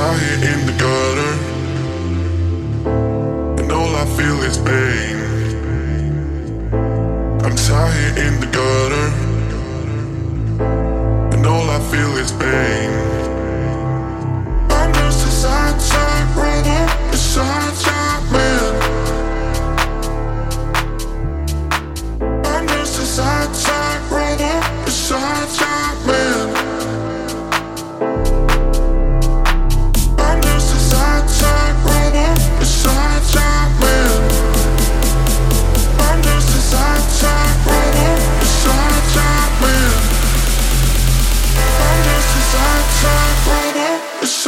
out here in the gutter, and all I feel is pain. I'm tired in the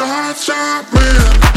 Southside man.